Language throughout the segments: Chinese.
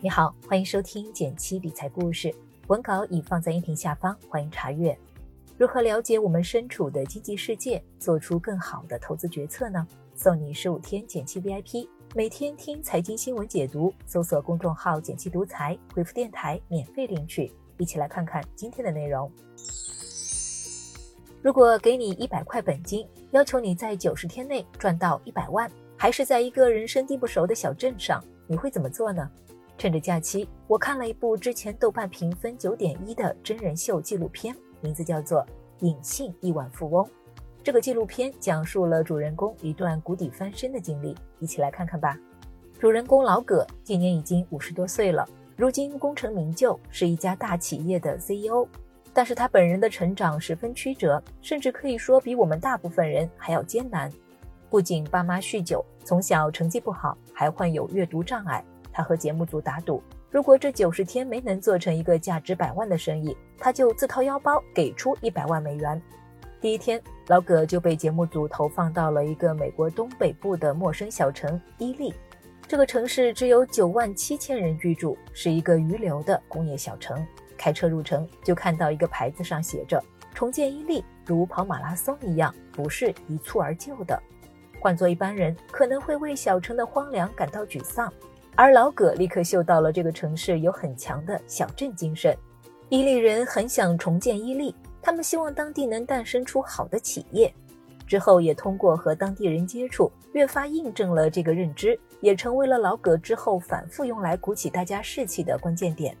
你好，欢迎收听简七理财故事，文稿已放在音频下方，欢迎查阅。如何了解我们身处的经济世界，做出更好的投资决策呢？送你十五天简七 VIP，每天听财经新闻解读，搜索公众号“简七独裁，回复“电台”免费领取。一起来看看今天的内容。如果给你一百块本金，要求你在九十天内赚到一百万，还是在一个人生地不熟的小镇上，你会怎么做呢？趁着假期，我看了一部之前豆瓣评分九点一的真人秀纪录片，名字叫做《隐性亿万富翁》。这个纪录片讲述了主人公一段谷底翻身的经历，一起来看看吧。主人公老葛今年已经五十多岁了，如今功成名就，是一家大企业的 CEO。但是他本人的成长十分曲折，甚至可以说比我们大部分人还要艰难。不仅爸妈酗酒，从小成绩不好，还患有阅读障碍。他和节目组打赌，如果这九十天没能做成一个价值百万的生意，他就自掏腰包给出一百万美元。第一天，老葛就被节目组投放到了一个美国东北部的陌生小城伊利。这个城市只有九万七千人居住，是一个余留的工业小城。开车入城，就看到一个牌子上写着“重建伊利，如跑马拉松一样，不是一蹴而就的”。换做一般人，可能会为小城的荒凉感到沮丧，而老葛立刻嗅到了这个城市有很强的小镇精神。伊利人很想重建伊利，他们希望当地能诞生出好的企业。之后也通过和当地人接触，越发印证了这个认知，也成为了老葛之后反复用来鼓起大家士气的关键点。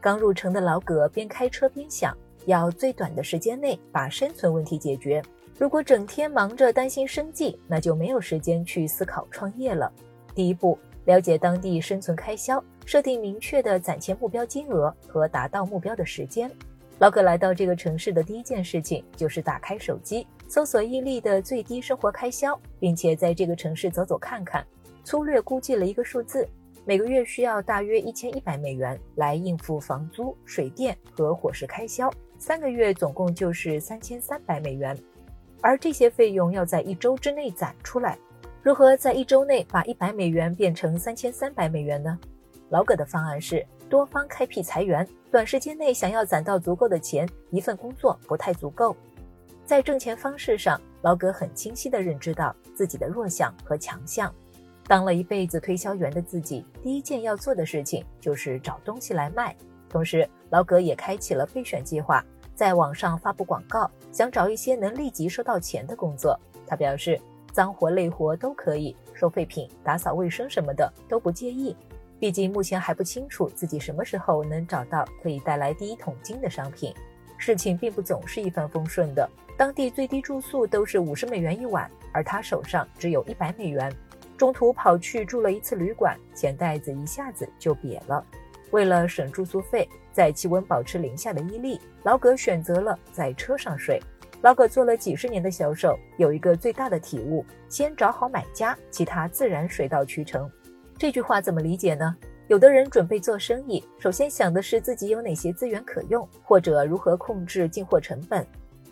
刚入城的老葛边开车边想，要最短的时间内把生存问题解决。如果整天忙着担心生计，那就没有时间去思考创业了。第一步，了解当地生存开销，设定明确的攒钱目标金额和达到目标的时间。老葛来到这个城市的第一件事情就是打开手机，搜索伊利的最低生活开销，并且在这个城市走走看看，粗略估计了一个数字。每个月需要大约一千一百美元来应付房租、水电和伙食开销，三个月总共就是三千三百美元，而这些费用要在一周之内攒出来。如何在一周内把一百美元变成三千三百美元呢？老葛的方案是多方开辟裁员，短时间内想要攒到足够的钱，一份工作不太足够。在挣钱方式上，老葛很清晰地认知到自己的弱项和强项。当了一辈子推销员的自己，第一件要做的事情就是找东西来卖。同时，老葛也开启了备选计划，在网上发布广告，想找一些能立即收到钱的工作。他表示，脏活累活都可以，收废品、打扫卫生什么的都不介意。毕竟目前还不清楚自己什么时候能找到可以带来第一桶金的商品。事情并不总是一帆风顺的，当地最低住宿都是五十美元一晚，而他手上只有一百美元。中途跑去住了一次旅馆，钱袋子一下子就瘪了。为了省住宿费，在气温保持零下的伊利，老葛选择了在车上睡。老葛做了几十年的销售，有一个最大的体悟：先找好买家，其他自然水到渠成。这句话怎么理解呢？有的人准备做生意，首先想的是自己有哪些资源可用，或者如何控制进货成本。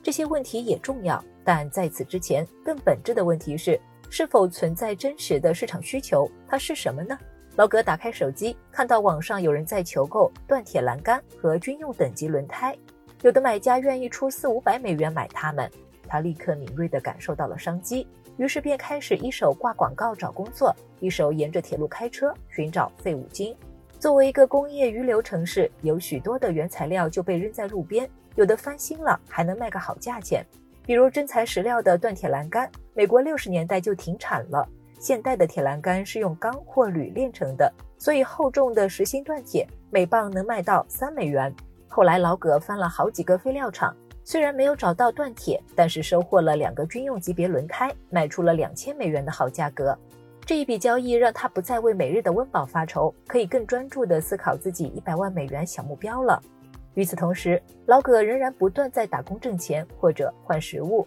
这些问题也重要，但在此之前，更本质的问题是。是否存在真实的市场需求？它是什么呢？老葛打开手机，看到网上有人在求购锻铁栏杆和军用等级轮胎，有的买家愿意出四五百美元买它们。他立刻敏锐地感受到了商机，于是便开始一手挂广告找工作，一手沿着铁路开车寻找废五金。作为一个工业余留城市，有许多的原材料就被扔在路边，有的翻新了还能卖个好价钱。比如真材实料的锻铁栏杆，美国六十年代就停产了。现代的铁栏杆是用钢或铝炼成的，所以厚重的实心锻铁每磅能卖到三美元。后来老葛翻了好几个废料厂，虽然没有找到锻铁，但是收获了两个军用级别轮胎，卖出了两千美元的好价格。这一笔交易让他不再为每日的温饱发愁，可以更专注地思考自己一百万美元小目标了。与此同时，老葛仍然不断在打工挣钱，或者换食物。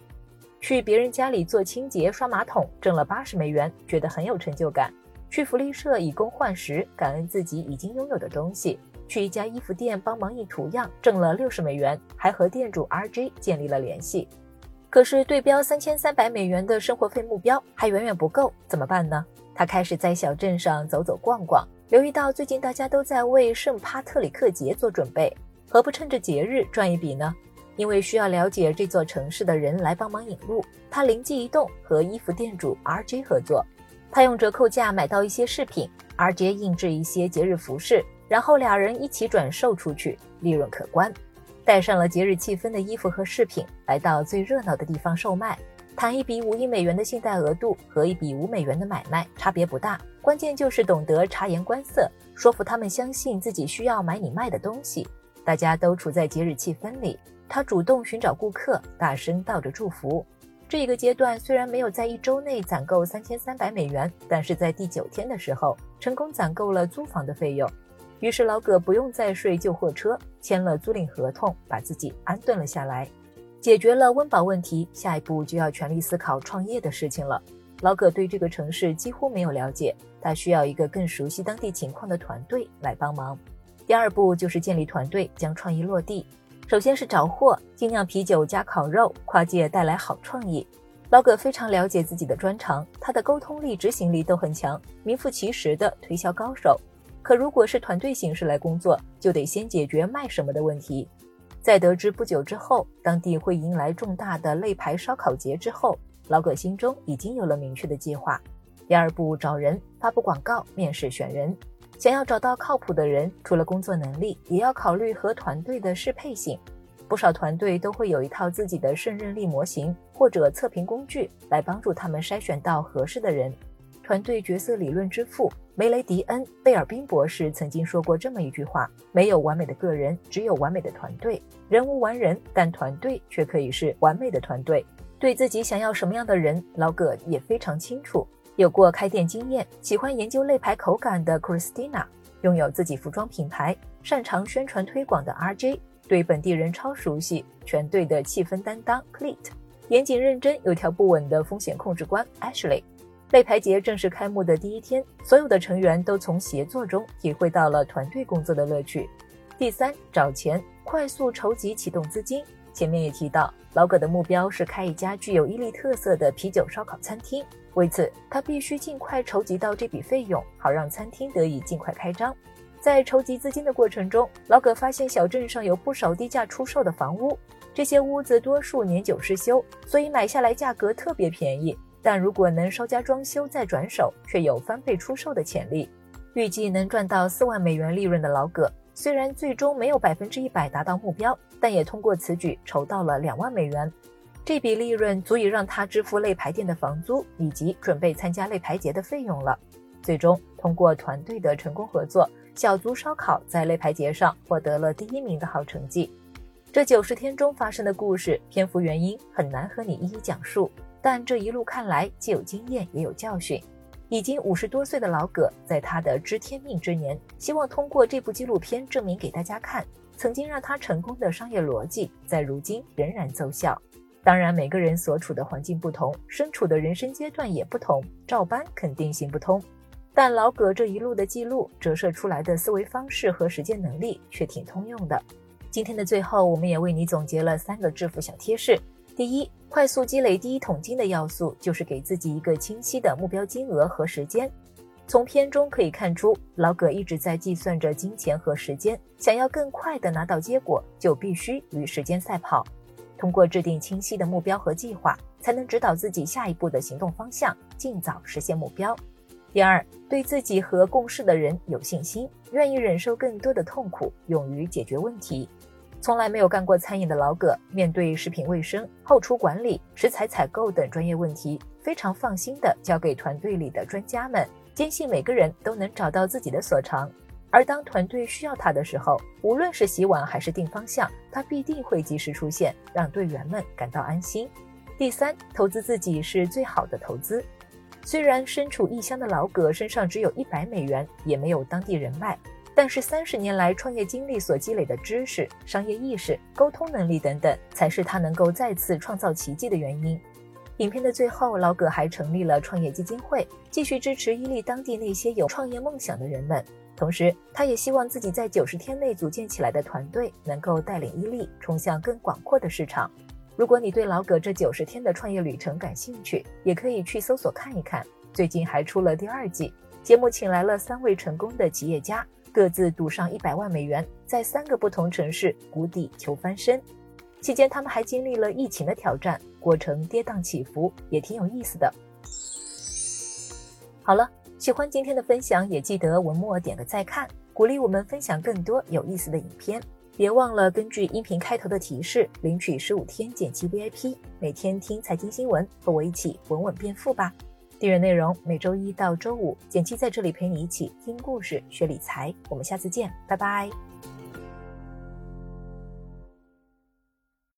去别人家里做清洁、刷马桶，挣了八十美元，觉得很有成就感；去福利社以工换食，感恩自己已经拥有的东西；去一家衣服店帮忙印图样，挣了六十美元，还和店主 RJ 建立了联系。可是对标三千三百美元的生活费目标还远远不够，怎么办呢？他开始在小镇上走走逛逛，留意到最近大家都在为圣帕特里克节做准备，何不趁着节日赚一笔呢？因为需要了解这座城市的人来帮忙引路，他灵机一动，和衣服店主 RJ 合作。他用折扣价买到一些饰品，RJ 印制一些节日服饰，然后俩人一起转售出去，利润可观。带上了节日气氛的衣服和饰品，来到最热闹的地方售卖。谈一笔五亿美元的信贷额度和一笔五美元的买卖差别不大，关键就是懂得察言观色，说服他们相信自己需要买你卖的东西。大家都处在节日气氛里。他主动寻找顾客，大声道着祝福。这个阶段虽然没有在一周内攒够三千三百美元，但是在第九天的时候，成功攒够了租房的费用。于是老葛不用再睡旧货车，签了租赁合同，把自己安顿了下来，解决了温饱问题。下一步就要全力思考创业的事情了。老葛对这个城市几乎没有了解，他需要一个更熟悉当地情况的团队来帮忙。第二步就是建立团队，将创意落地。首先是找货，精酿啤酒加烤肉，跨界带来好创意。老葛非常了解自己的专长，他的沟通力、执行力都很强，名副其实的推销高手。可如果是团队形式来工作，就得先解决卖什么的问题。在得知不久之后，当地会迎来重大的肋排烧烤节之后，老葛心中已经有了明确的计划。第二步，找人，发布广告，面试选人。想要找到靠谱的人，除了工作能力，也要考虑和团队的适配性。不少团队都会有一套自己的胜任力模型或者测评工具，来帮助他们筛选到合适的人。团队角色理论之父梅雷迪恩·贝尔宾博士曾经说过这么一句话：“没有完美的个人，只有完美的团队。人无完人，但团队却可以是完美的团队。”对自己想要什么样的人，老葛也非常清楚。有过开店经验、喜欢研究肋排口感的 Christina，拥有自己服装品牌、擅长宣传推广的 RJ，对本地人超熟悉，全队的气氛担当 Cleet，严谨认真、有条不紊的风险控制官 Ashley。肋排节正式开幕的第一天，所有的成员都从协作中体会到了团队工作的乐趣。第三，找钱，快速筹集启动资金。前面也提到，老葛的目标是开一家具有伊利特色的啤酒烧烤餐厅。为此，他必须尽快筹集到这笔费用，好让餐厅得以尽快开张。在筹集资金的过程中，老葛发现小镇上有不少低价出售的房屋，这些屋子多数年久失修，所以买下来价格特别便宜。但如果能稍加装修再转手，却有翻倍出售的潜力。预计能赚到四万美元利润的老葛，虽然最终没有百分之一百达到目标，但也通过此举筹到了两万美元。这笔利润足以让他支付擂牌店的房租以及准备参加擂牌节的费用了。最终，通过团队的成功合作，小卒烧烤在擂牌节上获得了第一名的好成绩。这九十天中发生的故事，篇幅原因很难和你一一讲述，但这一路看来，既有经验也有教训。已经五十多岁的老葛，在他的知天命之年，希望通过这部纪录片证明给大家看，曾经让他成功的商业逻辑，在如今仍然奏效。当然，每个人所处的环境不同，身处的人生阶段也不同，照搬肯定行不通。但老葛这一路的记录折射出来的思维方式和实践能力却挺通用的。今天的最后，我们也为你总结了三个致富小贴士：第一，快速积累第一桶金的要素就是给自己一个清晰的目标金额和时间。从片中可以看出，老葛一直在计算着金钱和时间，想要更快的拿到结果，就必须与时间赛跑。通过制定清晰的目标和计划，才能指导自己下一步的行动方向，尽早实现目标。第二，对自己和共事的人有信心，愿意忍受更多的痛苦，勇于解决问题。从来没有干过餐饮的老葛，面对食品卫生、后厨管理、食材采购等专业问题，非常放心地交给团队里的专家们，坚信每个人都能找到自己的所长。而当团队需要他的时候，无论是洗碗还是定方向，他必定会及时出现，让队员们感到安心。第三，投资自己是最好的投资。虽然身处异乡的老葛身上只有一百美元，也没有当地人脉，但是三十年来创业经历所积累的知识、商业意识、沟通能力等等，才是他能够再次创造奇迹的原因。影片的最后，老葛还成立了创业基金会，继续支持伊利当地那些有创业梦想的人们。同时，他也希望自己在九十天内组建起来的团队能够带领伊利冲向更广阔的市场。如果你对老葛这九十天的创业旅程感兴趣，也可以去搜索看一看。最近还出了第二季。节目请来了三位成功的企业家，各自赌上一百万美元，在三个不同城市谷底求翻身。期间他们还经历了疫情的挑战，过程跌宕起伏，也挺有意思的。好了，喜欢今天的分享，也记得文末点个再看，鼓励我们分享更多有意思的影片。别忘了根据音频开头的提示领取十五天剪辑 VIP，每天听财经新闻，和我一起稳稳变富吧。订阅内容每周一到周五，简七在这里陪你一起听故事、学理财。我们下次见，拜拜。